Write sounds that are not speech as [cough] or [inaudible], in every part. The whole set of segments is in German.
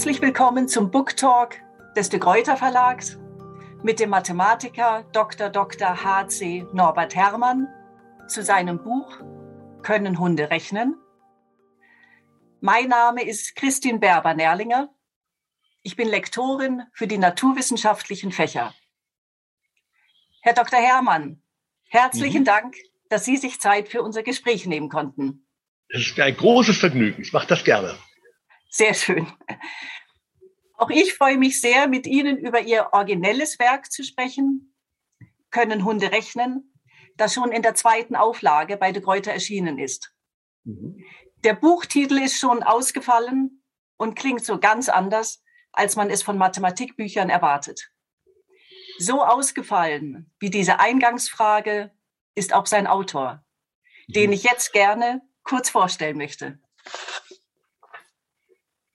Herzlich willkommen zum Book Talk des De Gruyter Verlags mit dem Mathematiker Dr. Dr. H.C. Norbert Herrmann zu seinem Buch Können Hunde rechnen? Mein Name ist Christine Berber-Nerlinger. Ich bin Lektorin für die naturwissenschaftlichen Fächer. Herr Dr. Herrmann, herzlichen mhm. Dank, dass Sie sich Zeit für unser Gespräch nehmen konnten. Es ist mir ein großes Vergnügen. Ich mache das gerne. Sehr schön. Auch ich freue mich sehr, mit Ihnen über Ihr originelles Werk zu sprechen. Können Hunde rechnen, das schon in der zweiten Auflage bei De Gruyter erschienen ist. Mhm. Der Buchtitel ist schon ausgefallen und klingt so ganz anders, als man es von Mathematikbüchern erwartet. So ausgefallen wie diese Eingangsfrage ist auch sein Autor, den mhm. ich jetzt gerne kurz vorstellen möchte.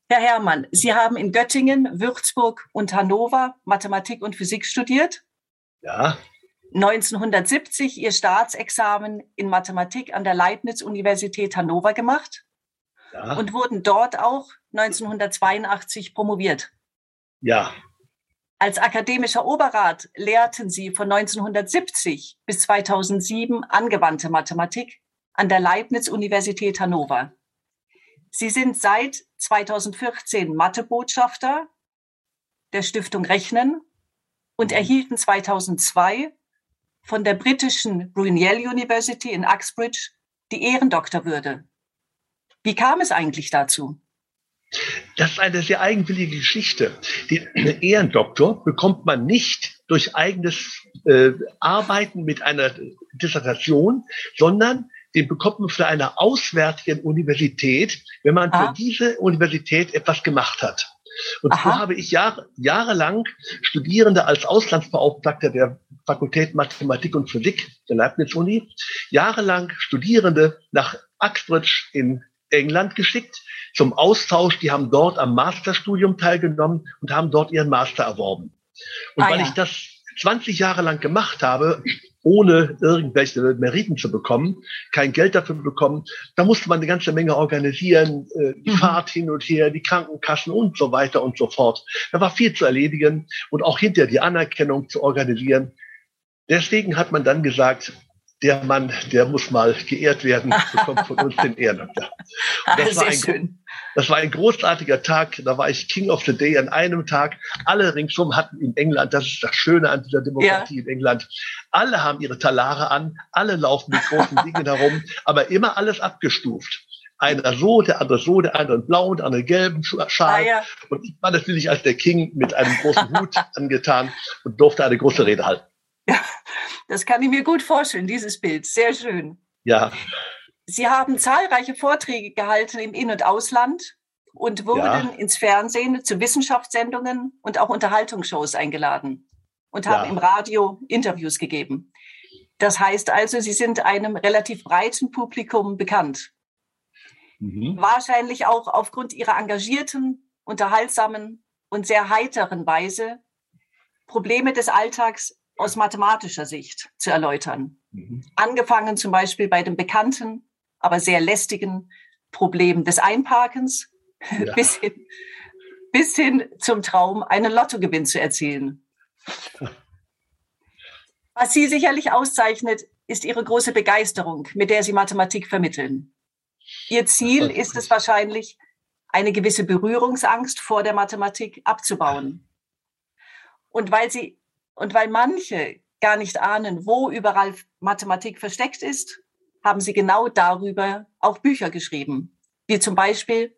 Herr Herrmann, Sie haben in Göttingen, Würzburg und Hannover Mathematik und Physik studiert. Ja. 1970 Ihr Staatsexamen in Mathematik an der Leibniz-Universität Hannover gemacht ja. und wurden dort auch 1982 promoviert. Ja. Als akademischer Oberrat lehrten Sie von 1970 bis 2007 angewandte Mathematik an der Leibniz-Universität Hannover. Sie sind seit 2014 Mathebotschafter der Stiftung Rechnen und mhm. erhielten 2002 von der britischen Brunel University in Uxbridge die Ehrendoktorwürde. Wie kam es eigentlich dazu? Das ist eine sehr eigenwillige Geschichte. Den Ehrendoktor bekommt man nicht durch eigenes äh, Arbeiten mit einer Dissertation, sondern den bekommt man für eine auswärtige Universität, wenn man ah. für diese Universität etwas gemacht hat. Und Aha. so habe ich Jahr, jahrelang Studierende als Auslandsbeauftragter der Fakultät Mathematik und Physik der Leibniz-Uni, jahrelang Studierende nach Uxbridge in England geschickt zum Austausch. Die haben dort am Masterstudium teilgenommen und haben dort ihren Master erworben. Und ah, weil ja. ich das 20 Jahre lang gemacht habe, ohne irgendwelche Meriten zu bekommen, kein Geld dafür bekommen. Da musste man eine ganze Menge organisieren, äh, die mhm. Fahrt hin und her, die Krankenkassen und so weiter und so fort. Da war viel zu erledigen und auch hinter die Anerkennung zu organisieren. Deswegen hat man dann gesagt, der Mann, der muss mal geehrt werden, bekommt von uns den Ehrendoktor. Das, war ein, das war ein großartiger Tag. Da war ich King of the Day an einem Tag. Alle ringsum hatten in England, das ist das Schöne an dieser Demokratie ja. in England, alle haben ihre Talare an, alle laufen mit großen Dingen herum, aber immer alles abgestuft. Einer so, der andere so, der andere in blau, der andere gelben Schal. Ah, ja. Und ich war natürlich als der King mit einem großen Hut [laughs] angetan und durfte eine große Rede halten. Ja, das kann ich mir gut vorstellen, dieses Bild. Sehr schön. Ja. Sie haben zahlreiche Vorträge gehalten im In- und Ausland und wurden ja. ins Fernsehen zu Wissenschaftssendungen und auch Unterhaltungsshows eingeladen und haben ja. im Radio Interviews gegeben. Das heißt also, Sie sind einem relativ breiten Publikum bekannt. Mhm. Wahrscheinlich auch aufgrund Ihrer engagierten, unterhaltsamen und sehr heiteren Weise, Probleme des Alltags aus mathematischer Sicht zu erläutern. Mhm. Angefangen zum Beispiel bei dem bekannten, aber sehr lästigen Problem des Einparkens ja. [laughs] bis, hin, bis hin zum Traum, einen Lottogewinn zu erzielen. Was Sie sicherlich auszeichnet, ist Ihre große Begeisterung, mit der Sie Mathematik vermitteln. Ihr Ziel ist es wahrscheinlich, eine gewisse Berührungsangst vor der Mathematik abzubauen. Und weil Sie und weil manche gar nicht ahnen, wo überall Mathematik versteckt ist, haben sie genau darüber auch Bücher geschrieben. Wie zum Beispiel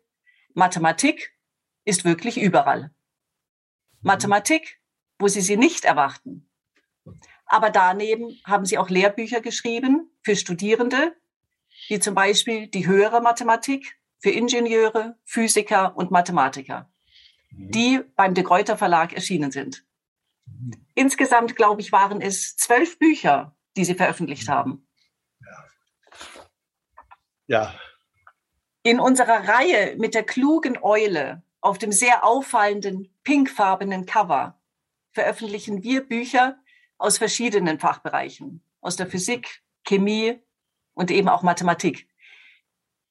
Mathematik ist wirklich überall. Mathematik, wo Sie sie nicht erwarten. Aber daneben haben Sie auch Lehrbücher geschrieben für Studierende, wie zum Beispiel die höhere Mathematik für Ingenieure, Physiker und Mathematiker, die beim De Gruyter Verlag erschienen sind. Insgesamt, glaube ich, waren es zwölf Bücher, die Sie veröffentlicht haben. Ja. In unserer Reihe mit der klugen Eule auf dem sehr auffallenden pinkfarbenen Cover veröffentlichen wir Bücher aus verschiedenen Fachbereichen, aus der Physik, Chemie und eben auch Mathematik.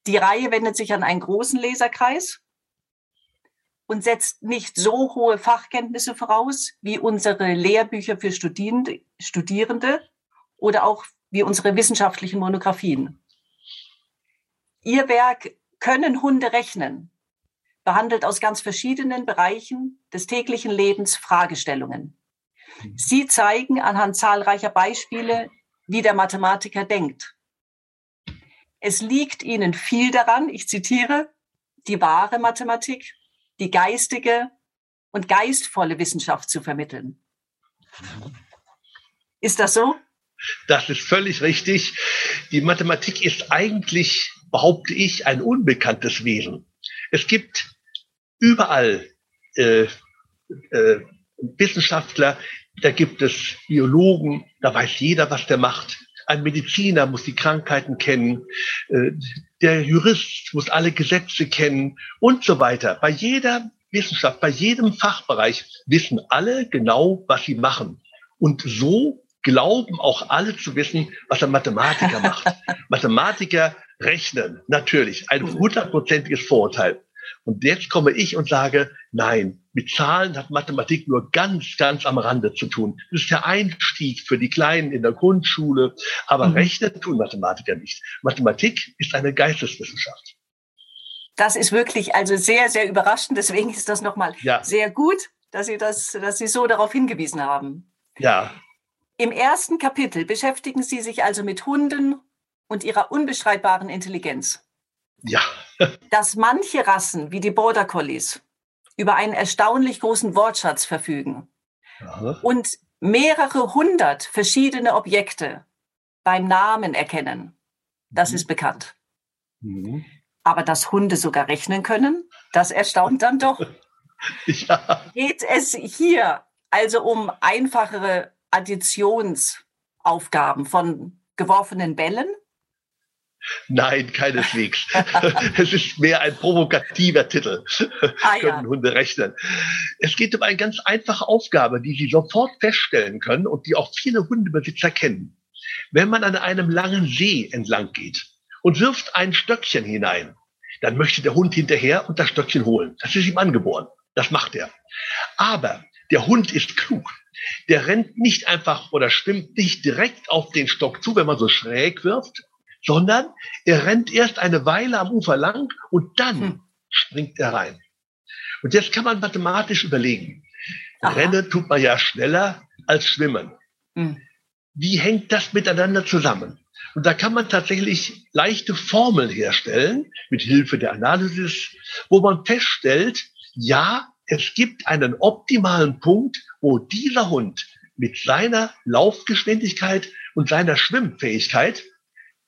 Die Reihe wendet sich an einen großen Leserkreis und setzt nicht so hohe Fachkenntnisse voraus wie unsere Lehrbücher für Studierende oder auch wie unsere wissenschaftlichen Monographien. Ihr Werk Können Hunde rechnen behandelt aus ganz verschiedenen Bereichen des täglichen Lebens Fragestellungen. Sie zeigen anhand zahlreicher Beispiele, wie der Mathematiker denkt. Es liegt Ihnen viel daran, ich zitiere, die wahre Mathematik, die geistige und geistvolle Wissenschaft zu vermitteln. Ist das so? Das ist völlig richtig. Die Mathematik ist eigentlich, behaupte ich, ein unbekanntes Wesen. Es gibt überall äh, äh, Wissenschaftler, da gibt es Biologen, da weiß jeder, was der macht. Ein Mediziner muss die Krankheiten kennen, äh, der Jurist muss alle Gesetze kennen und so weiter. Bei jeder Wissenschaft, bei jedem Fachbereich wissen alle genau, was sie machen. Und so glauben auch alle zu wissen, was ein Mathematiker macht. [laughs] Mathematiker rechnen, natürlich, ein hundertprozentiges Vorurteil. Und jetzt komme ich und sage, nein, mit Zahlen hat Mathematik nur ganz, ganz am Rande zu tun. Das ist der Einstieg für die Kleinen in der Grundschule. Aber mhm. Rechnen tun Mathematiker nicht. Mathematik ist eine Geisteswissenschaft. Das ist wirklich also sehr, sehr überraschend. Deswegen ist das nochmal ja. sehr gut, dass Sie das, dass Sie so darauf hingewiesen haben. Ja. Im ersten Kapitel beschäftigen Sie sich also mit Hunden und ihrer unbestreitbaren Intelligenz. Ja. [laughs] dass manche Rassen wie die Border Collies über einen erstaunlich großen Wortschatz verfügen Aha. und mehrere hundert verschiedene Objekte beim Namen erkennen. Das mhm. ist bekannt. Mhm. Aber dass Hunde sogar rechnen können, das erstaunt dann doch. [laughs] ja. Geht es hier also um einfachere Additionsaufgaben von geworfenen Bällen? Nein, keineswegs. [laughs] es ist mehr ein provokativer Titel. Ah, können ja. Hunde rechnen. Es geht um eine ganz einfache Aufgabe, die Sie sofort feststellen können und die auch viele Hundebesitzer kennen. Wenn man an einem langen See entlang geht und wirft ein Stöckchen hinein, dann möchte der Hund hinterher und das Stöckchen holen. Das ist ihm angeboren. Das macht er. Aber der Hund ist klug. Der rennt nicht einfach oder schwimmt nicht direkt auf den Stock zu, wenn man so schräg wirft, sondern er rennt erst eine Weile am Ufer lang und dann hm. springt er rein. Und jetzt kann man mathematisch überlegen. Aha. Rennen tut man ja schneller als schwimmen. Hm. Wie hängt das miteinander zusammen? Und da kann man tatsächlich leichte Formeln herstellen mit Hilfe der Analysis, wo man feststellt, ja, es gibt einen optimalen Punkt, wo dieser Hund mit seiner Laufgeschwindigkeit und seiner Schwimmfähigkeit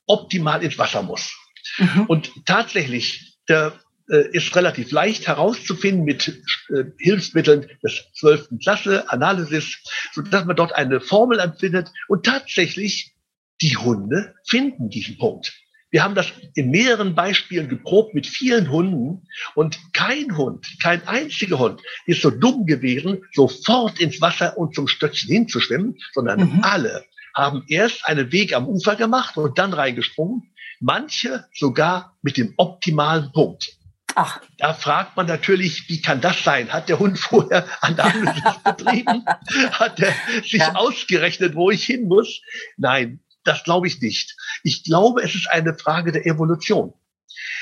optimal ins Wasser muss. Mhm. Und tatsächlich, der äh, ist relativ leicht herauszufinden mit äh, Hilfsmitteln des 12. Klasse, Analysis, sodass man dort eine Formel empfindet und tatsächlich die Hunde finden diesen Punkt. Wir haben das in mehreren Beispielen geprobt mit vielen Hunden und kein Hund, kein einziger Hund ist so dumm gewesen, sofort ins Wasser und zum Stöckchen hinzuschwimmen, sondern mhm. alle haben erst einen Weg am Ufer gemacht und dann reingesprungen. Manche sogar mit dem optimalen Punkt. Ach. Da fragt man natürlich, wie kann das sein? Hat der Hund [laughs] vorher Analysis [laughs] betrieben? Hat er sich ja. ausgerechnet, wo ich hin muss? Nein, das glaube ich nicht. Ich glaube, es ist eine Frage der Evolution.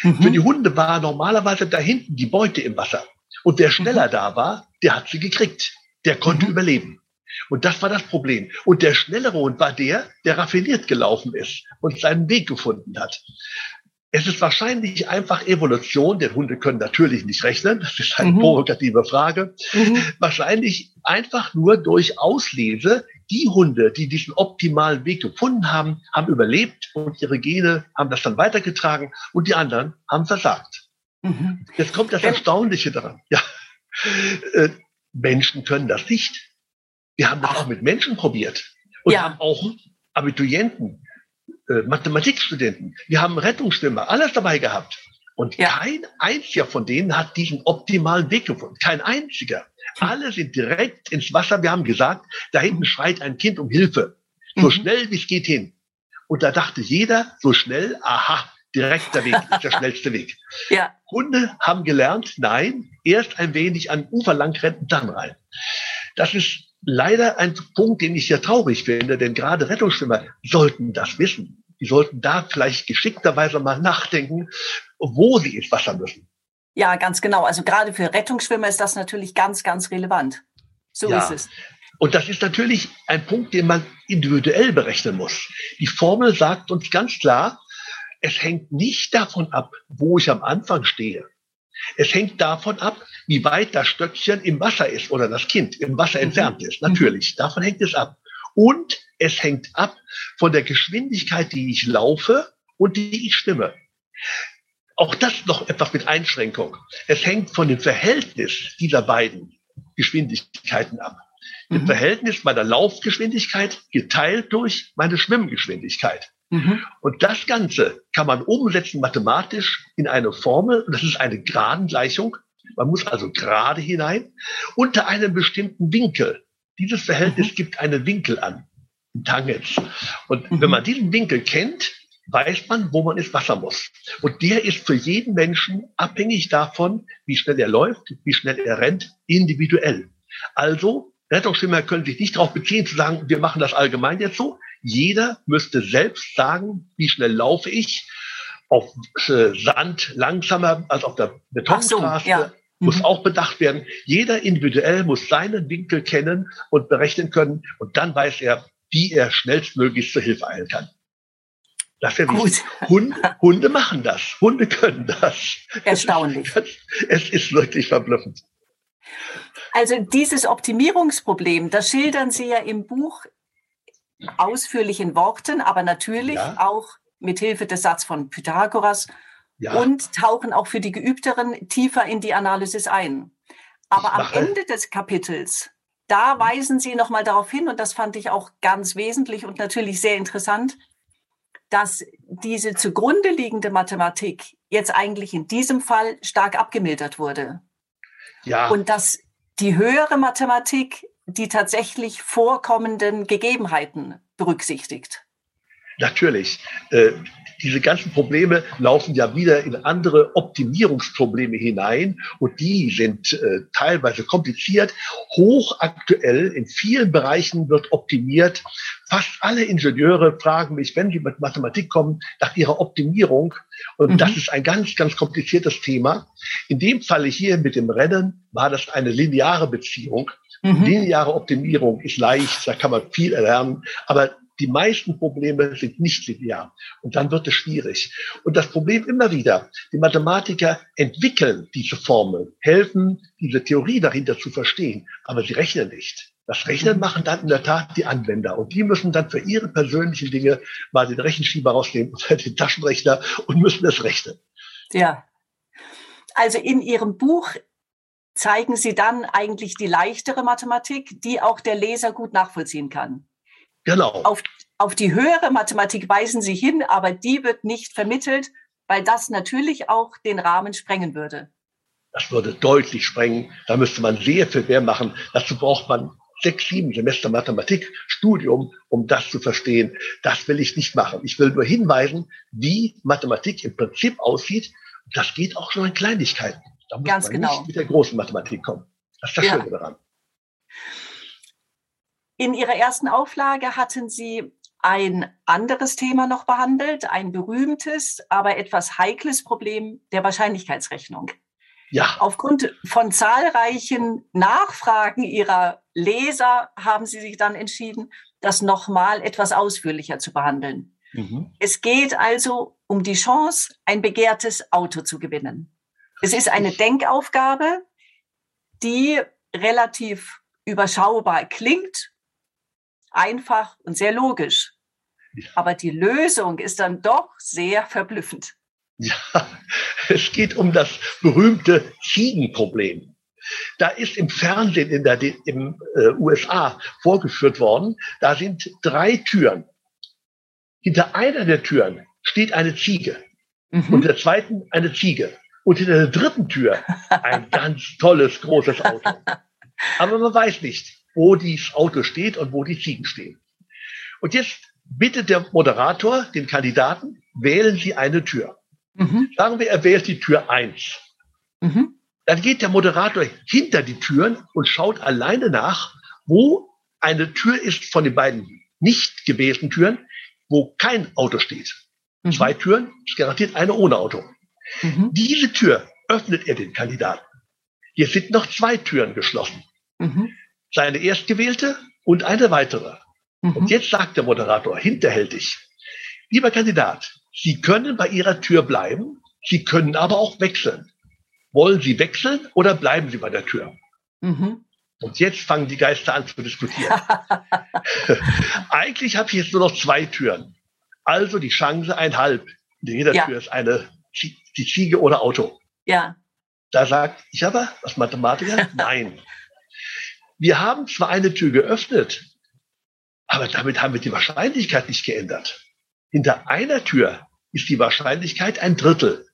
Mhm. Für die Hunde war normalerweise da hinten die Beute im Wasser. Und der schneller mhm. da war, der hat sie gekriegt. Der konnte mhm. überleben. Und das war das Problem. Und der schnellere Hund war der, der raffiniert gelaufen ist und seinen Weg gefunden hat. Es ist wahrscheinlich einfach Evolution, denn Hunde können natürlich nicht rechnen, das ist eine mhm. provokative Frage. Mhm. Wahrscheinlich einfach nur durch Auslese, die Hunde, die diesen optimalen Weg gefunden haben, haben überlebt und ihre Gene haben das dann weitergetragen und die anderen haben versagt. Mhm. Jetzt kommt das Erstaunliche daran. Ja. Äh, Menschen können das nicht. Wir haben das auch mit Menschen probiert und ja. haben auch Abiturienten, äh, Mathematikstudenten, wir haben Rettungsschwimmer, alles dabei gehabt. Und ja. kein einziger von denen hat diesen optimalen Weg gefunden. Kein einziger. Alle sind direkt ins Wasser. Wir haben gesagt, da hinten schreit ein Kind um Hilfe. So mhm. schnell wie es geht hin. Und da dachte jeder so schnell, aha, Direkter Weg ist der schnellste Weg. [laughs] Ja. Hunde haben gelernt, nein, erst ein wenig an Ufer lang rennen, dann rein. Das ist leider ein Punkt, den ich sehr traurig finde, denn gerade Rettungsschwimmer sollten das wissen. Die sollten da vielleicht geschickterweise mal nachdenken, wo sie ins Wasser müssen. Ja, ganz genau. Also gerade für Rettungsschwimmer ist das natürlich ganz, ganz relevant. So ja. ist es. Und das ist natürlich ein Punkt, den man individuell berechnen muss. Die Formel sagt uns ganz klar, es hängt nicht davon ab, wo ich am Anfang stehe. Es hängt davon ab, wie weit das Stöckchen im Wasser ist oder das Kind im Wasser mhm. entfernt ist. Natürlich, davon hängt es ab. Und es hängt ab von der Geschwindigkeit, die ich laufe und die ich schwimme. Auch das noch etwas mit Einschränkung. Es hängt von dem Verhältnis dieser beiden Geschwindigkeiten ab. Mhm. Dem Verhältnis meiner Laufgeschwindigkeit geteilt durch meine Schwimmgeschwindigkeit. Mhm. Und das Ganze kann man umsetzen mathematisch in eine Formel. Und das ist eine Gradengleichung. Man muss also gerade hinein unter einem bestimmten Winkel. Dieses Verhältnis mhm. gibt einen Winkel an. Tangens. Und mhm. wenn man diesen Winkel kennt, weiß man, wo man ins Wasser muss. Und der ist für jeden Menschen abhängig davon, wie schnell er läuft, wie schnell er rennt, individuell. Also, Rettungsschwimmer können sich nicht darauf beziehen, zu sagen, wir machen das allgemein jetzt so. Jeder müsste selbst sagen, wie schnell laufe ich. Auf äh, Sand langsamer als auf der Betonstraße. So, ja. Muss mhm. auch bedacht werden. Jeder individuell muss seinen Winkel kennen und berechnen können. Und dann weiß er, wie er schnellstmöglichst zur Hilfe eilen kann. Das ist ja wichtig. Hunde, Hunde machen das. Hunde können das. Erstaunlich. Es ist wirklich verblüffend. Also dieses Optimierungsproblem, das schildern Sie ja im Buch ausführlich in Worten, aber natürlich ja. auch mit Hilfe des Satzes von Pythagoras ja. und tauchen auch für die Geübteren tiefer in die Analysis ein. Aber am Ende des Kapitels, da weisen Sie nochmal darauf hin, und das fand ich auch ganz wesentlich und natürlich sehr interessant, dass diese zugrunde liegende Mathematik jetzt eigentlich in diesem Fall stark abgemildert wurde. Ja. Und dass die höhere Mathematik die tatsächlich vorkommenden Gegebenheiten berücksichtigt. Natürlich. Diese ganzen Probleme laufen ja wieder in andere Optimierungsprobleme hinein und die sind äh, teilweise kompliziert, hochaktuell. In vielen Bereichen wird optimiert. Fast alle Ingenieure fragen mich, wenn sie mit Mathematik kommen, nach ihrer Optimierung. Und mhm. das ist ein ganz, ganz kompliziertes Thema. In dem Falle hier mit dem Rennen war das eine lineare Beziehung. Mhm. Lineare Optimierung ist leicht, da kann man viel erlernen, aber die meisten Probleme sind nicht linear. Und dann wird es schwierig. Und das Problem immer wieder, die Mathematiker entwickeln diese Formel, helfen, diese Theorie dahinter zu verstehen, aber sie rechnen nicht. Das Rechnen mhm. machen dann in der Tat die Anwender. Und die müssen dann für ihre persönlichen Dinge mal den Rechenschieber rausnehmen oder den Taschenrechner und müssen es rechnen. Ja. Also in Ihrem Buch zeigen Sie dann eigentlich die leichtere Mathematik, die auch der Leser gut nachvollziehen kann. Genau. Auf, auf die höhere Mathematik weisen Sie hin, aber die wird nicht vermittelt, weil das natürlich auch den Rahmen sprengen würde. Das würde deutlich sprengen. Da müsste man sehr viel mehr machen. Dazu braucht man sechs, sieben Semester Mathematik, Studium, um das zu verstehen. Das will ich nicht machen. Ich will nur hinweisen, wie Mathematik im Prinzip aussieht. Das geht auch schon in Kleinigkeiten. Da muss Ganz man genau. nicht mit der großen Mathematik kommen. Das ist das ja. Schöne daran. In Ihrer ersten Auflage hatten Sie ein anderes Thema noch behandelt, ein berühmtes, aber etwas heikles Problem der Wahrscheinlichkeitsrechnung. Ja. Aufgrund von zahlreichen Nachfragen Ihrer Leser haben Sie sich dann entschieden, das nochmal etwas ausführlicher zu behandeln. Mhm. Es geht also um die Chance, ein begehrtes Auto zu gewinnen. Es ist eine Denkaufgabe, die relativ überschaubar klingt einfach und sehr logisch. Aber die Lösung ist dann doch sehr verblüffend. Ja, [laughs] es geht um das berühmte Ziegenproblem. Da ist im Fernsehen in der im, äh, USA vorgeführt worden, da sind drei Türen. Hinter einer der Türen steht eine Ziege mhm. und der zweiten eine Ziege. Und hinter der dritten Tür ein [laughs] ganz tolles, großes Auto. Aber man weiß nicht, wo das Auto steht und wo die Ziegen stehen. Und jetzt bittet der Moderator den Kandidaten, wählen Sie eine Tür. Mhm. Sagen wir, er wählt die Tür 1. Mhm. Dann geht der Moderator hinter die Türen und schaut alleine nach, wo eine Tür ist von den beiden nicht gewählten Türen, wo kein Auto steht. Mhm. Zwei Türen ist garantiert eine ohne Auto. Mhm. Diese Tür öffnet er den Kandidaten. Hier sind noch zwei Türen geschlossen. Mhm. Seine erstgewählte und eine weitere. Mhm. Und jetzt sagt der Moderator hinterhältig, lieber Kandidat, Sie können bei Ihrer Tür bleiben, Sie können aber auch wechseln. Wollen Sie wechseln oder bleiben Sie bei der Tür? Mhm. Und jetzt fangen die Geister an zu diskutieren. [laughs] Eigentlich habe ich jetzt nur noch zwei Türen. Also die Chance ein halb. In jeder ja. Tür ist eine die Ziege oder Auto. Ja. Da sagt ich aber als Mathematiker, [laughs] nein. Wir haben zwar eine Tür geöffnet, aber damit haben wir die Wahrscheinlichkeit nicht geändert. Hinter einer Tür ist die Wahrscheinlichkeit ein Drittel.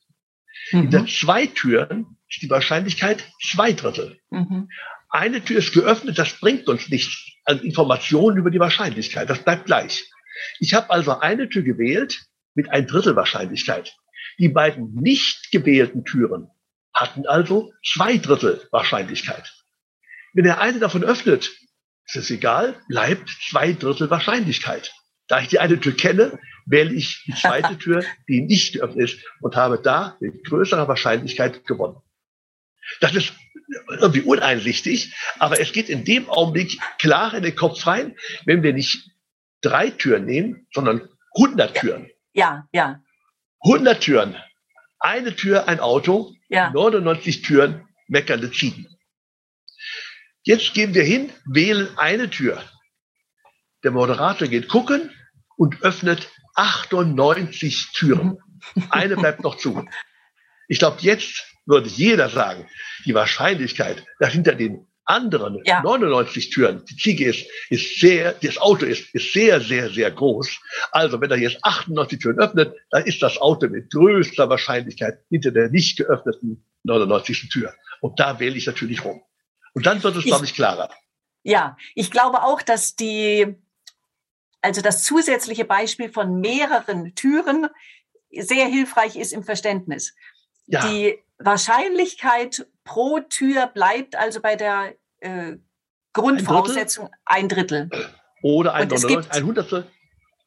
Mhm. Hinter zwei Türen ist die Wahrscheinlichkeit zwei Drittel. Mhm. Eine Tür ist geöffnet, das bringt uns nichts an Informationen über die Wahrscheinlichkeit. Das bleibt gleich. Ich habe also eine Tür gewählt mit ein Drittel Wahrscheinlichkeit. Die beiden nicht gewählten Türen hatten also zwei Drittel Wahrscheinlichkeit. Wenn er eine davon öffnet, ist es egal, bleibt zwei Drittel Wahrscheinlichkeit. Da ich die eine Tür kenne, wähle ich die zweite [laughs] Tür, die nicht geöffnet ist und habe da mit größerer Wahrscheinlichkeit gewonnen. Das ist irgendwie uneinsichtig, aber es geht in dem Augenblick klar in den Kopf rein, wenn wir nicht drei Türen nehmen, sondern 100 Türen. Ja, ja. 100 Türen. Eine Tür, ein Auto. Ja. 99 Türen, meckernde Ziegen. Jetzt gehen wir hin, wählen eine Tür. Der Moderator geht gucken und öffnet 98 Türen. Eine bleibt noch zu. Ich glaube, jetzt würde jeder sagen, die Wahrscheinlichkeit, dass hinter den anderen ja. 99 Türen, die Ziege ist, ist sehr, das Auto ist, ist sehr, sehr, sehr groß. Also wenn er jetzt 98 Türen öffnet, dann ist das Auto mit größter Wahrscheinlichkeit hinter der nicht geöffneten 99. Tür. Und da wähle ich natürlich rum. Und dann wird es, glaube ich, klarer. Ja, ich glaube auch, dass die, also das zusätzliche Beispiel von mehreren Türen sehr hilfreich ist im Verständnis. Ja. Die Wahrscheinlichkeit pro Tür bleibt also bei der äh, Grundvoraussetzung ein Drittel. Oder ein, gibt, ein Hundertstel.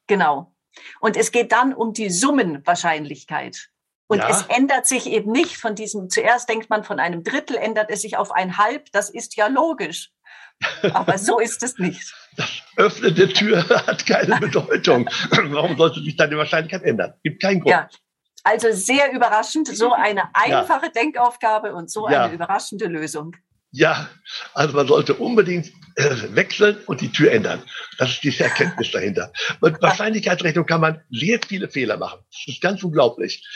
Genau. Und es geht dann um die Summenwahrscheinlichkeit. Und ja. es ändert sich eben nicht von diesem, zuerst denkt man von einem Drittel, ändert es sich auf ein Halb. Das ist ja logisch. Aber so [laughs] ist es nicht. Das Öffnen der Tür [laughs] hat keine [laughs] Bedeutung. Warum sollte sich dann die Wahrscheinlichkeit ändern? Gibt keinen Grund. Ja. Also sehr überraschend, so eine einfache ja. Denkaufgabe und so eine überraschende Lösung. Ja, also man sollte unbedingt äh, wechseln und die Tür ändern. Das ist die Erkenntnis dahinter. Mit Wahrscheinlichkeitsrechnung kann man sehr viele Fehler machen. Das ist ganz unglaublich.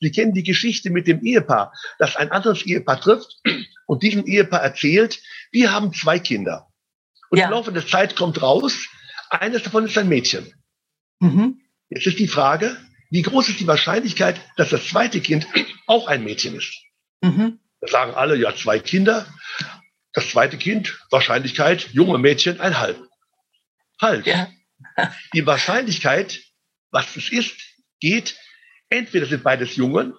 Sie kennen die Geschichte mit dem Ehepaar, das ein anderes Ehepaar trifft und diesem Ehepaar erzählt, wir haben zwei Kinder. Und ja. im Laufe der Zeit kommt raus, eines davon ist ein Mädchen. Mhm. Jetzt ist die Frage, wie groß ist die Wahrscheinlichkeit, dass das zweite Kind auch ein Mädchen ist? Mhm. Da sagen alle, ja, zwei Kinder. Das zweite Kind, Wahrscheinlichkeit, junge Mädchen, ein halb. Falsch. Ja. die Wahrscheinlichkeit, was es ist, geht, entweder sind beides Jungen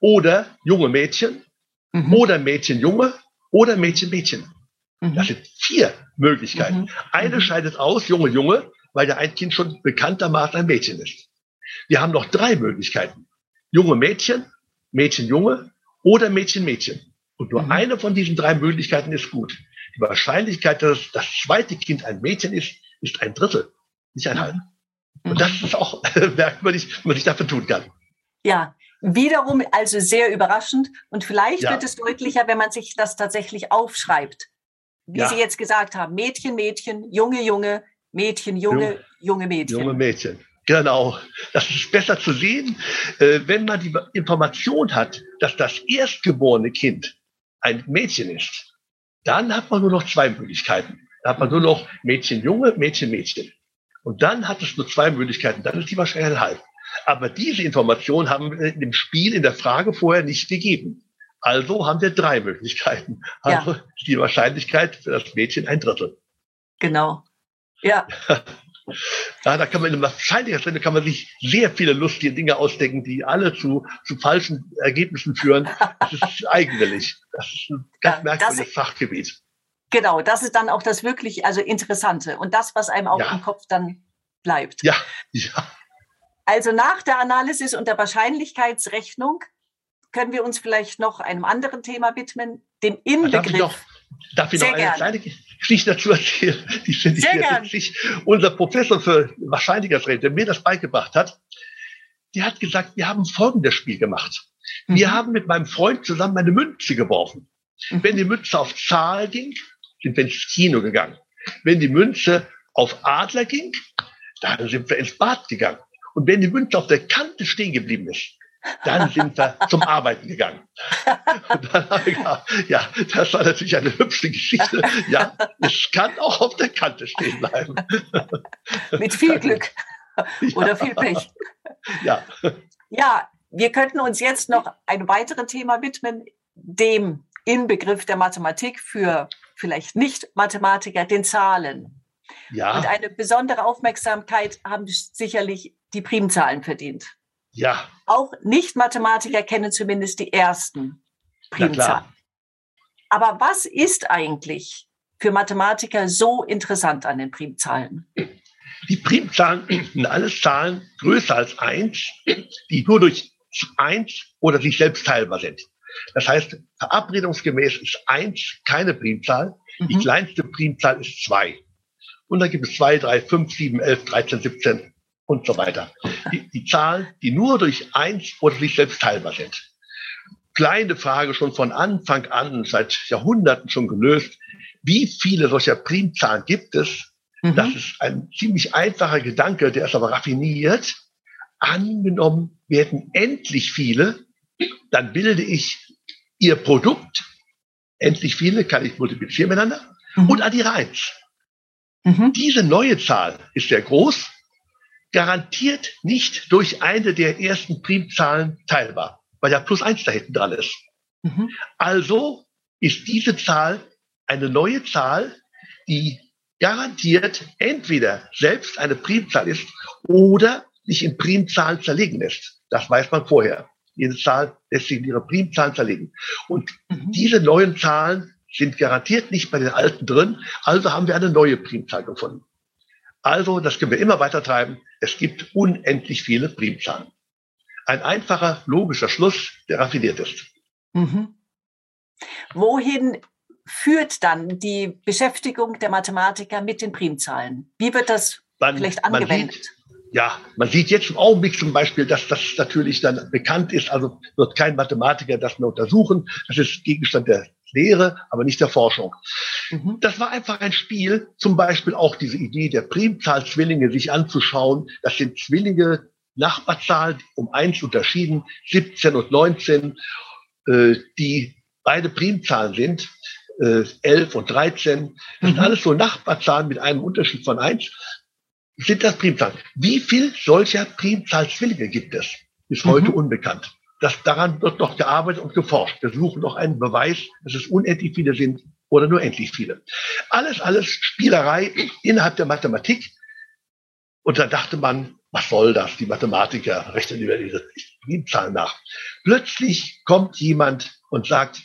oder junge Mädchen mhm. oder Mädchen Junge oder Mädchen Mädchen. Mhm. Das sind vier Möglichkeiten. Mhm. Eine mhm. scheidet aus, Junge Junge, weil der ein Kind schon bekanntermaßen ein Mädchen ist. Wir haben noch drei Möglichkeiten. Junge Mädchen, Mädchen Junge oder Mädchen Mädchen. Und nur mhm. eine von diesen drei Möglichkeiten ist gut. Die Wahrscheinlichkeit, dass das zweite Kind ein Mädchen ist, ist ein Drittel, nicht ein halb. Mhm. Und das ist auch merkwürdig, was ich dafür tun kann. Ja, wiederum also sehr überraschend. Und vielleicht ja. wird es deutlicher, wenn man sich das tatsächlich aufschreibt. Wie ja. Sie jetzt gesagt haben, Mädchen, Mädchen, Junge, Junge, Mädchen, Junge, junge Mädchen. Junge Mädchen. Genau, das ist besser zu sehen, äh, wenn man die Information hat, dass das erstgeborene Kind ein Mädchen ist. Dann hat man nur noch zwei Möglichkeiten. Da hat man nur noch Mädchen, Junge, Mädchen, Mädchen. Und dann hat es nur zwei Möglichkeiten. Dann ist die Wahrscheinlichkeit halb. Aber diese Information haben wir in dem Spiel in der Frage vorher nicht gegeben. Also haben wir drei Möglichkeiten. Also ja. die Wahrscheinlichkeit für das Mädchen ein Drittel. Genau. Ja. [laughs] Ja, da kann man in einer Wahrscheinlichkeitsrechnung kann man sich sehr viele lustige Dinge ausdenken, die alle zu, zu falschen Ergebnissen führen. Das ist [laughs] eigenwillig. Das ist ein ganz ja, merkwürdiges Fachgebiet. Genau, das ist dann auch das wirklich, also Interessante und das, was einem auch ja. im Kopf dann bleibt. Ja, ja. Also nach der Analysis und der Wahrscheinlichkeitsrechnung können wir uns vielleicht noch einem anderen Thema widmen, dem Inbegriff. Darf ich noch, darf ich noch eine gerne. kleine Geschichte dazu erzählen? Die finde ich sehr, sehr witzig. Unser Professor für Wahrscheinlichkeitsrechnung, der mir das beigebracht hat, der hat gesagt, wir haben folgendes Spiel gemacht. Wir mhm. haben mit meinem Freund zusammen eine Münze geworfen. Mhm. Wenn die Münze auf Zahl ging, sind wir ins Kino gegangen. Wenn die Münze auf Adler ging, dann sind wir ins Bad gegangen. Und wenn die Münze auf der Kante stehen geblieben ist, dann sind wir zum Arbeiten gegangen. Gedacht, ja, das war natürlich eine hübsche Geschichte. Ja, es kann auch auf der Kante stehen bleiben. Mit viel Glück oder ja. viel Pech. Ja. Ja, wir könnten uns jetzt noch ein weiteres Thema widmen, dem Inbegriff der Mathematik für vielleicht Nicht-Mathematiker, den Zahlen. Ja. Und eine besondere Aufmerksamkeit haben sicherlich die Primzahlen verdient. Ja. Auch Nicht-Mathematiker kennen zumindest die ersten Primzahlen. Aber was ist eigentlich für Mathematiker so interessant an den Primzahlen? Die Primzahlen sind alles Zahlen größer als eins, die nur durch eins oder sich selbst teilbar sind. Das heißt, verabredungsgemäß ist eins keine Primzahl. Mhm. Die kleinste Primzahl ist zwei. Und dann gibt es zwei, drei, fünf, sieben, elf, dreizehn, siebzehn und so weiter. Die, die Zahlen, die nur durch eins oder sich selbst teilbar sind. Kleine Frage schon von Anfang an, seit Jahrhunderten schon gelöst. Wie viele solcher Primzahlen gibt es? Mhm. Das ist ein ziemlich einfacher Gedanke, der ist aber raffiniert. Angenommen werden endlich viele, dann bilde ich ihr Produkt, endlich viele, kann ich multiplizieren miteinander, mhm. und addiere eins. Mhm. Diese neue Zahl ist sehr groß, garantiert nicht durch eine der ersten Primzahlen teilbar, weil ja plus eins da hinten dran ist. Mhm. Also ist diese Zahl eine neue Zahl, die garantiert entweder selbst eine Primzahl ist oder sich in Primzahlen zerlegen lässt. Das weiß man vorher. Jede Zahl lässt sich in ihre Primzahlen zerlegen. Und mhm. diese neuen Zahlen sind garantiert nicht bei den alten drin. Also haben wir eine neue Primzahl gefunden. Also, das können wir immer weiter treiben. Es gibt unendlich viele Primzahlen. Ein einfacher, logischer Schluss, der raffiniert ist. Mhm. Wohin führt dann die Beschäftigung der Mathematiker mit den Primzahlen? Wie wird das man, vielleicht angewendet? Sieht, ja, man sieht jetzt im Augenblick zum Beispiel, dass das natürlich dann bekannt ist. Also wird kein Mathematiker das mehr untersuchen. Das ist Gegenstand der Lehre, aber nicht der Forschung. Mhm. Das war einfach ein Spiel, zum Beispiel auch diese Idee der Primzahlzwillinge sich anzuschauen. Das sind Zwillinge, Nachbarzahlen um eins unterschieden, 17 und 19, äh, die beide Primzahlen sind, äh, 11 und 13. Das mhm. sind alles so Nachbarzahlen mit einem Unterschied von eins. Sind das Primzahlen? Wie viel solcher Primzahlzwillinge gibt es? Ist mhm. heute unbekannt. Das, daran wird noch gearbeitet und geforscht. Wir suchen noch einen Beweis, dass es unendlich viele sind oder nur endlich viele. Alles, alles Spielerei innerhalb der Mathematik. Und da dachte man, was soll das? Die Mathematiker rechnen über diese Primzahlen nach. Plötzlich kommt jemand und sagt,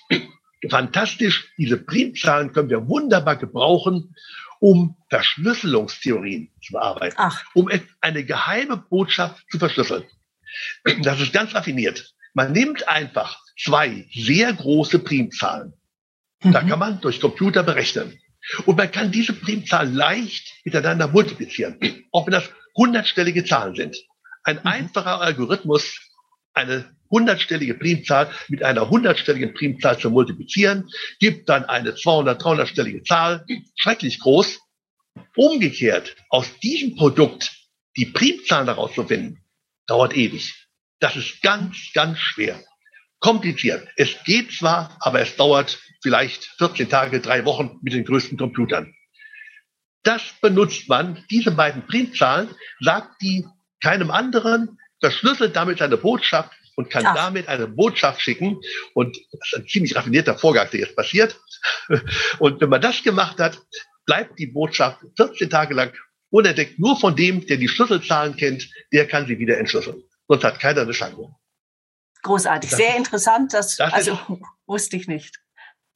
fantastisch, diese Primzahlen können wir wunderbar gebrauchen, um Verschlüsselungstheorien zu bearbeiten, Ach. um eine geheime Botschaft zu verschlüsseln. Das ist ganz raffiniert. Man nimmt einfach zwei sehr große Primzahlen. Mhm. Da kann man durch Computer berechnen. Und man kann diese Primzahlen leicht miteinander multiplizieren, auch wenn das hundertstellige Zahlen sind. Ein mhm. einfacher Algorithmus, eine hundertstellige Primzahl mit einer hundertstelligen Primzahl zu multiplizieren, gibt dann eine 200, 300-stellige Zahl, schrecklich groß. Umgekehrt, aus diesem Produkt die Primzahlen daraus zu finden, dauert ewig. Das ist ganz, ganz schwer. Kompliziert. Es geht zwar, aber es dauert vielleicht 14 Tage, drei Wochen mit den größten Computern. Das benutzt man, diese beiden Primzahlen, sagt die keinem anderen, verschlüsselt damit seine Botschaft und kann ja. damit eine Botschaft schicken. Und das ist ein ziemlich raffinierter Vorgang, der jetzt passiert. [laughs] Und wenn man das gemacht hat, bleibt die Botschaft 14 Tage lang Und denkt nur von dem, der die Schlüsselzahlen kennt, der kann sie wieder entschlüsseln. Sonst hat keiner eine Chance. Großartig, das, sehr interessant. Das, das also [laughs] wusste ich nicht.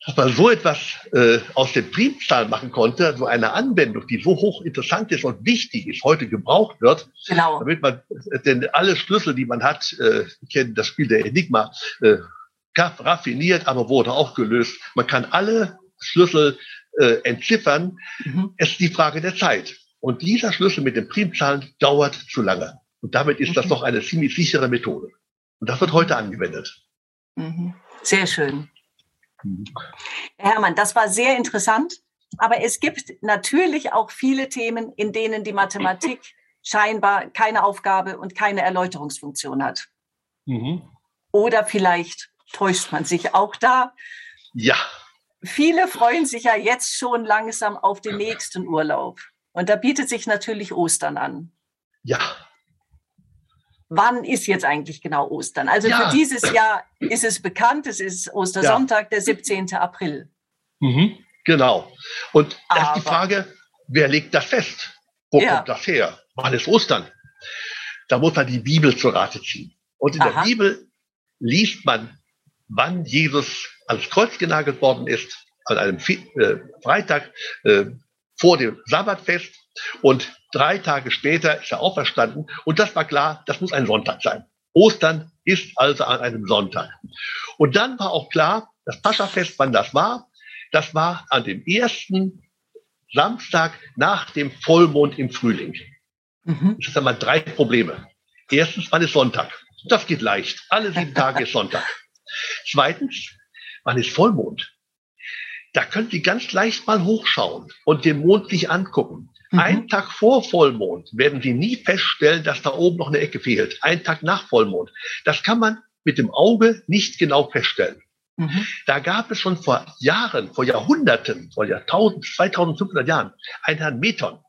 Dass man so etwas äh, aus den Primzahlen machen konnte, so eine Anwendung, die so hoch interessant ist und wichtig ist, heute gebraucht wird, genau. damit man, denn alle Schlüssel, die man hat, äh, kennen das Spiel der Enigma, äh, raffiniert, aber wurde auch gelöst. Man kann alle Schlüssel äh, entziffern. Mhm. Es ist die Frage der Zeit. Und dieser Schlüssel mit den Primzahlen dauert zu lange. Und damit ist mhm. das doch eine ziemlich sichere Methode. Und das wird heute angewendet. Mhm. Sehr schön. Herr Hermann, das war sehr interessant. Aber es gibt natürlich auch viele Themen, in denen die Mathematik [laughs] scheinbar keine Aufgabe und keine Erläuterungsfunktion hat. Mhm. Oder vielleicht täuscht man sich auch da. Ja. Viele freuen sich ja jetzt schon langsam auf den nächsten Urlaub. Und da bietet sich natürlich Ostern an. Ja. Wann ist jetzt eigentlich genau Ostern? Also ja. für dieses Jahr ist es bekannt, es ist Ostersonntag, ja. der 17. April. Mhm. Genau. Und da ist die Frage, wer legt das fest? Wo ja. kommt das her? Wann ist Ostern? Da muss man die Bibel zur Rate ziehen. Und in Aha. der Bibel liest man wann Jesus ans Kreuz genagelt worden ist, an einem äh, Freitag äh, vor dem Sabbatfest. Und drei Tage später ist er auferstanden. Und das war klar, das muss ein Sonntag sein. Ostern ist also an einem Sonntag. Und dann war auch klar, das Paschafest, wann das war, das war an dem ersten Samstag nach dem Vollmond im Frühling. Mhm. Das sind einmal drei Probleme. Erstens, wann ist Sonntag? Das geht leicht. Alle sieben [laughs] Tage ist Sonntag. Zweitens, wann ist Vollmond? Da können Sie ganz leicht mal hochschauen und den Mond sich angucken. Mhm. Einen Tag vor Vollmond werden Sie nie feststellen, dass da oben noch eine Ecke fehlt. Einen Tag nach Vollmond. Das kann man mit dem Auge nicht genau feststellen. Mhm. Da gab es schon vor Jahren, vor Jahrhunderten, vor Jahrtausend, 2500 Jahren, einen Herrn Meton.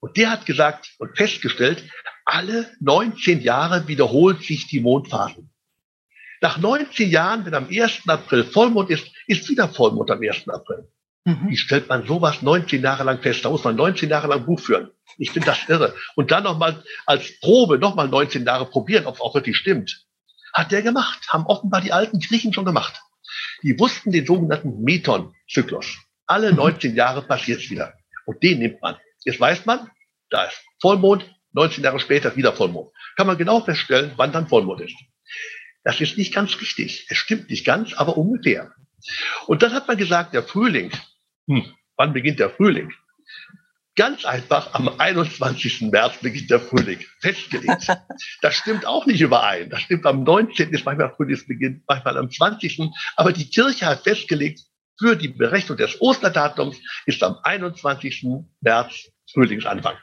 Und der hat gesagt und festgestellt, alle 19 Jahre wiederholt sich die Mondphasen. Nach 19 Jahren, wenn am 1. April Vollmond ist, ist wieder Vollmond am 1. April. Mhm. Wie stellt man sowas 19 Jahre lang fest? Da muss man 19 Jahre lang Buch führen. Ich finde das irre. Und dann nochmal als Probe nochmal 19 Jahre probieren, ob es auch wirklich stimmt. Hat der gemacht. Haben offenbar die alten Griechen schon gemacht. Die wussten den sogenannten Meton-Zyklus. Alle 19 mhm. Jahre passiert es wieder. Und den nimmt man. Jetzt weiß man, da ist Vollmond, 19 Jahre später wieder Vollmond. Kann man genau feststellen, wann dann Vollmond ist. Das ist nicht ganz richtig. Es stimmt nicht ganz, aber ungefähr. Und dann hat man gesagt, der Frühling. Hm, wann beginnt der Frühling? Ganz einfach, am 21. März beginnt der Frühling. Festgelegt. [laughs] Das stimmt auch nicht überein. Das stimmt am 19. ist manchmal Frühlingsbeginn, manchmal am 20. Aber die Kirche hat festgelegt, für die Berechnung des Osterdatums ist am 21. März Frühlingsanfang.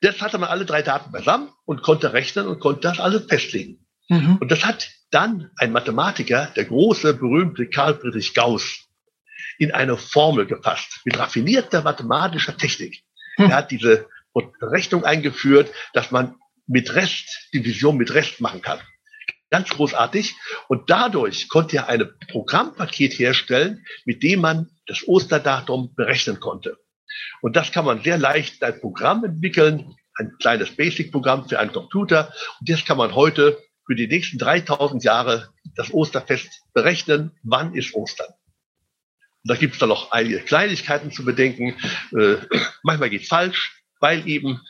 Das hatte man alle drei Daten beisammen und konnte rechnen und konnte das alles festlegen. Mhm. Und das hat dann ein Mathematiker, der große, berühmte Karl Friedrich Gauss, in eine Formel gefasst, mit raffinierter mathematischer Technik. Mhm. Er hat diese Rechnung eingeführt, dass man mit Rest, Division mit Rest machen kann. Ganz großartig. Und dadurch konnte er ein Programmpaket herstellen, mit dem man das Osterdatum berechnen konnte. Und das kann man sehr leicht in ein Programm entwickeln, ein kleines Basic-Programm für einen Computer. Und das kann man heute für die nächsten 3000 Jahre das Osterfest berechnen, wann ist Ostern. Und da gibt es dann noch einige Kleinigkeiten zu bedenken. Äh, manchmal geht es falsch, weil eben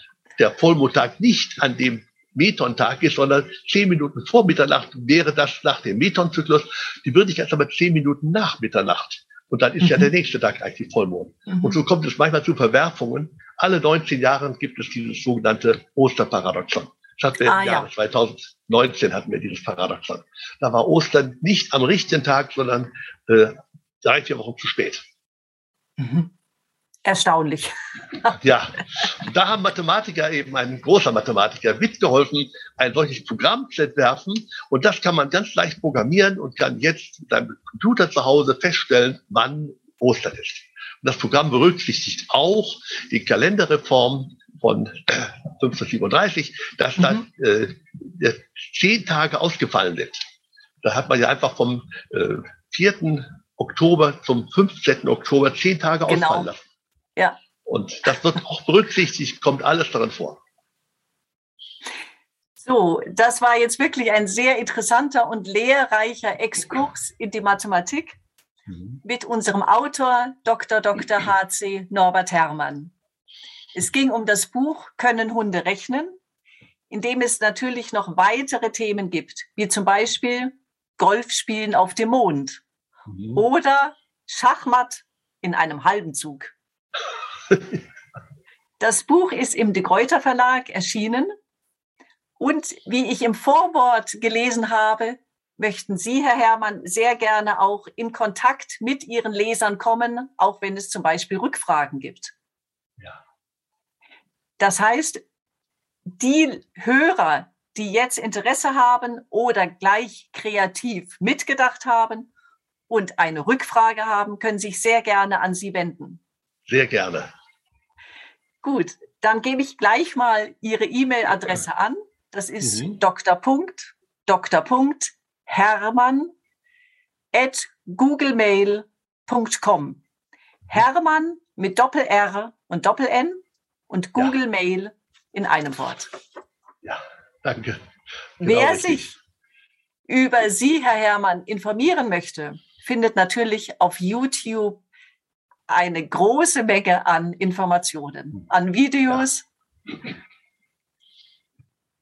der Vollmondtag nicht an dem Metontag ist, sondern zehn Minuten vor Mitternacht wäre das nach dem Metonzyklus. Die würde ich jetzt aber zehn Minuten nach Mitternacht. Und dann ist mhm. ja der nächste Tag eigentlich Vollmond. Mhm. Und so kommt es manchmal zu Verwerfungen. Alle 19 Jahre gibt es dieses sogenannte Osterparadoxon. Das hatten wir ah, im Jahr ja. 2019 hatten wir dieses Paradoxon. Da war Ostern nicht am richtigen Tag, sondern äh, drei, vier Wochen zu spät. Mhm. Erstaunlich. [laughs] ja, da haben Mathematiker eben, ein großer Mathematiker, mitgeholfen, ein solches Programm zu entwerfen. Und das kann man ganz leicht programmieren und kann jetzt mit einem Computer zu Hause feststellen, wann Ostern ist. Und das Programm berücksichtigt auch die Kalenderreform von 1537, dass mhm. dann äh, zehn Tage ausgefallen sind. Da hat man ja einfach vom äh, 4. Oktober zum 15. Oktober zehn Tage genau. ausfallen lassen. Ja. Und das wird auch berücksichtigt, kommt alles darin vor. So, das war jetzt wirklich ein sehr interessanter und lehrreicher Exkurs in die Mathematik mhm. mit unserem Autor Dr. Dr. H.C. Norbert Herrmann. Es ging um das Buch Können Hunde rechnen, in dem es natürlich noch weitere Themen gibt, wie zum Beispiel Golfspielen auf dem Mond mhm. oder Schachmatt in einem halben Zug. [laughs] Das Buch ist im De Gruyter Verlag erschienen und wie ich im Vorwort gelesen habe, möchten Sie, Herr Herrmann, sehr gerne auch in Kontakt mit Ihren Lesern kommen, auch wenn es zum Beispiel Rückfragen gibt. Ja. Das heißt, die Hörer, die jetzt Interesse haben oder gleich kreativ mitgedacht haben und eine Rückfrage haben, können sich sehr gerne an Sie wenden. Sehr gerne. Gut, dann gebe ich gleich mal Ihre E-Mail-Adresse an. Das ist mhm. Dr. Dr. Hermann at googlemail.com. Hermann mit Doppel R und Doppel N und Google ja. Mail in einem Wort. Ja, danke. Genau Wer richtig. sich über Sie, Herr Hermann, informieren möchte, findet natürlich auf YouTube eine große Menge an Informationen, an Videos. Ja.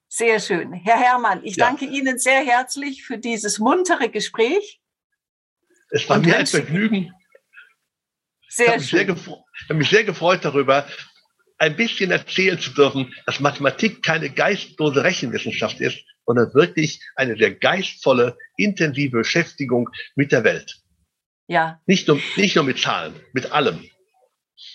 Sehr schön. Herr Hermann, ich ja. danke Ihnen sehr herzlich für dieses muntere Gespräch. Es war mir ein Vergnügen. Sehr ich schön. ich habe mich sehr gefreut darüber, ein bisschen erzählen zu dürfen, dass Mathematik keine geistlose Rechenwissenschaft ist, sondern wirklich eine sehr geistvolle, intensive Beschäftigung mit der Welt. Ja. Nicht nur, nicht nur mit Zahlen, mit allem.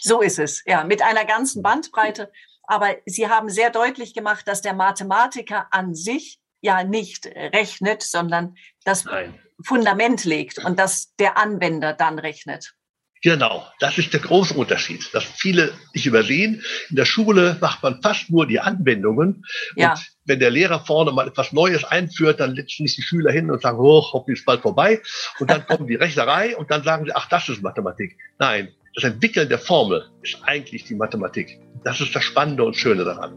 So ist es, ja, mit einer ganzen Bandbreite. Aber Sie haben sehr deutlich gemacht, dass der Mathematiker an sich ja nicht rechnet, sondern das Nein. Fundament legt und dass der Anwender dann rechnet. Genau, das ist der große Unterschied, dass viele nicht übersehen. In der Schule macht man fast nur die Anwendungen. Ja. Und wenn der Lehrer vorne mal etwas Neues einführt, dann letzten sich die Schüler hin und sagen, oh, hoffentlich ist bald vorbei. Und dann kommt die Rechnerei und dann sagen sie, ach, das ist Mathematik. Nein, das Entwickeln der Formel ist eigentlich die Mathematik. Das ist das Spannende und Schöne daran.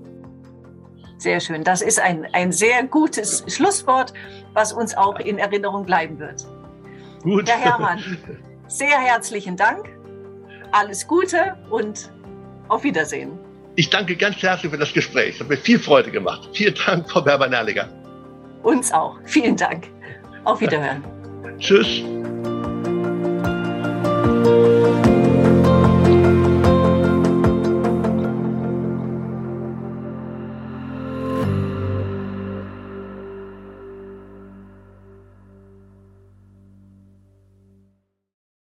Sehr schön. Das ist ein, ein sehr gutes Schlusswort, was uns auch in Erinnerung bleiben wird. Gut. Herr Herrmann, [laughs] sehr herzlichen Dank. Alles Gute und auf Wiedersehen. Ich danke ganz herzlich für das Gespräch. Es hat mir viel Freude gemacht. Vielen Dank, Frau Berber-Nerliger. Uns auch. Vielen Dank. Auf Wiederhören. Tschüss.